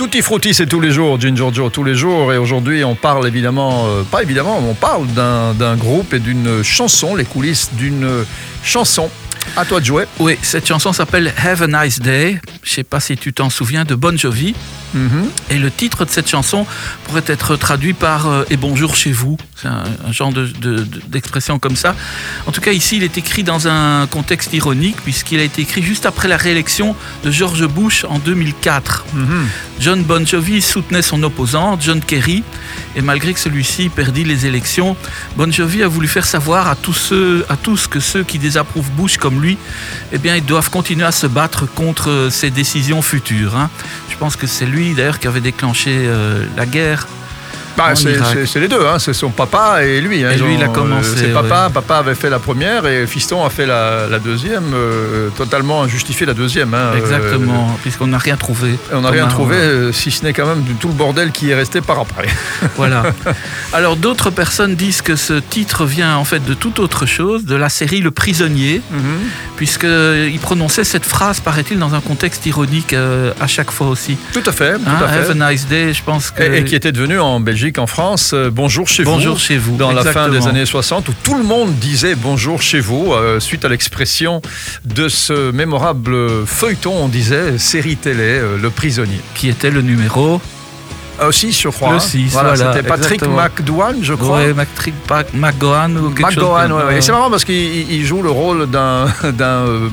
Tutti frutti, c'est tous les jours, Ginger Joe, tous les jours. Et aujourd'hui, on parle évidemment, euh, pas évidemment, on parle d'un groupe et d'une chanson, les coulisses d'une chanson. À toi de jouer. Oui, cette chanson s'appelle Have a Nice Day. Je sais pas si tu t'en souviens de Bon Jovi. Mhm. Et le titre de cette chanson pourrait être traduit par euh, Et bonjour chez vous. C'est un, un genre de- de- de- d'expression comme ça. En tout cas, ici, il est écrit dans un contexte ironique, puisqu'il a été écrit juste après la réélection de George Bush en 2004. Mhm. John Bon Jovi soutenait son opposant, John Kerry, et malgré que celui-ci perdit les élections, Bon Jovi a voulu faire savoir à tous, ceux, à tous que ceux qui désapprouvent Bush comme lui, eh bien, ils doivent continuer à se battre contre ses décisions futures. hein. Je pense que c'est lui, d'ailleurs, qui avait déclenché euh, la guerre. Bah, c'est les deux, hein. c'est son papa et lui. hein. Et lui, il a commencé, C'est papa, ouais. papa avait fait la première et Fiston a fait la, la deuxième, euh, totalement injustifié la deuxième. hein. Exactement, puisqu'on n'a rien trouvé. Euh, on n'a rien trouvé, euh, si ce n'est quand même du- tout le bordel qui est resté par après. Voilà. Alors d'autres personnes disent que ce titre vient en fait de toute autre chose, de la série Le Prisonnier, puisqu'il prononçait cette phrase, paraît-il, dans un contexte ironique euh, à chaque fois aussi. Tout à fait, tout à fait. Have a nice day, je pense que... Et, et qui était devenu en Belgique, en France, euh, Bonjour chez vous. Bonjour chez vous. Dans la fin des années 60, où tout le monde disait bonjour chez vous, euh, suite à l'expression de ce mémorable feuilleton, on disait série télé, euh, Le Prisonnier. Qui était le numéro Ah, Aussi, je crois. Le hein. six, voilà, voilà, C'était Patrick. McDouane, je crois. Ouais, McTrick Pac- McGowan ou quelque chose McGowan, comme- ouais, c'est marrant parce qu'il il- il joue le rôle d'un. euh,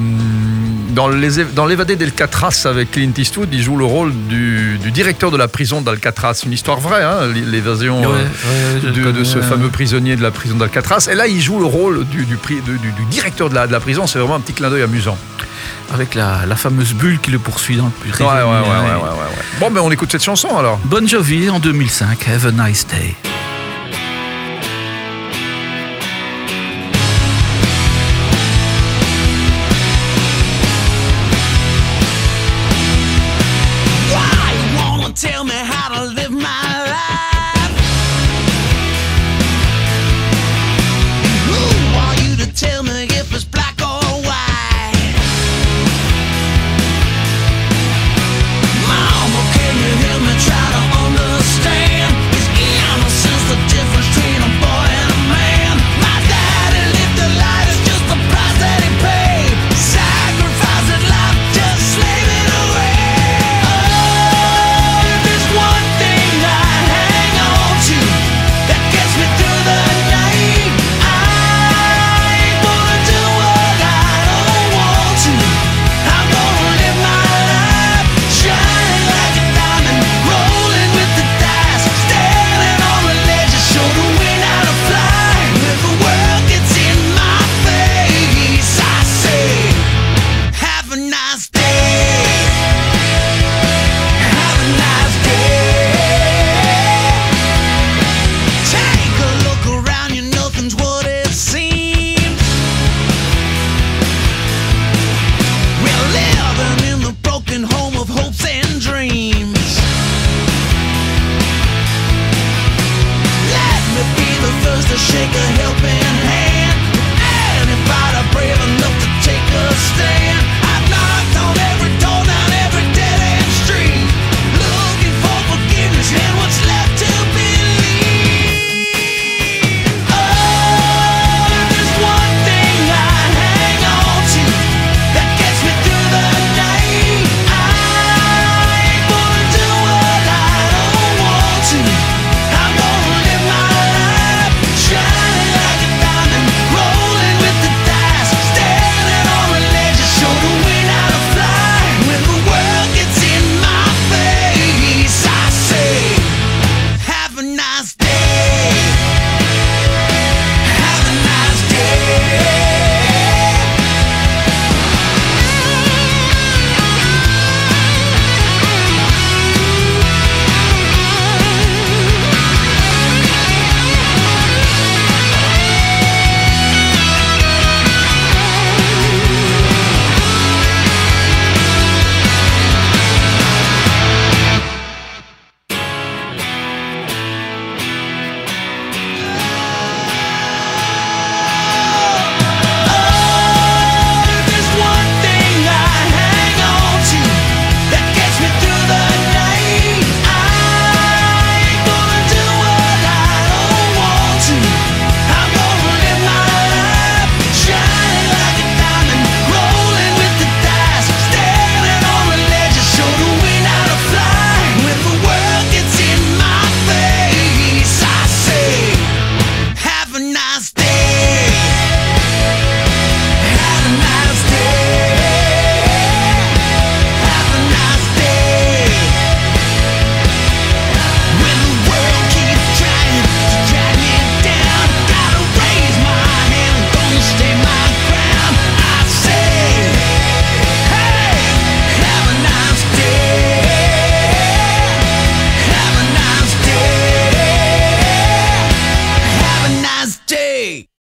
dans l'évadé d'Alcatraz avec Clint Eastwood, il joue le rôle du, du directeur de la prison d'Alcatraz. Une histoire vraie, hein, l'évasion Ouais, euh, de, ce euh, fameux prisonnier de la prison d'Alcatraz. Et là, il joue le rôle du, du, pri- du- du- du directeur de la, de la prison. C'est vraiment un petit clin d'œil amusant. Avec la, la fameuse bulle qui le poursuit dans le ouais, ouais, ouais, ouais, ouais, ouais. Bon, ben on écoute cette chanson alors. Bon Jovi en 2005, Have a nice day.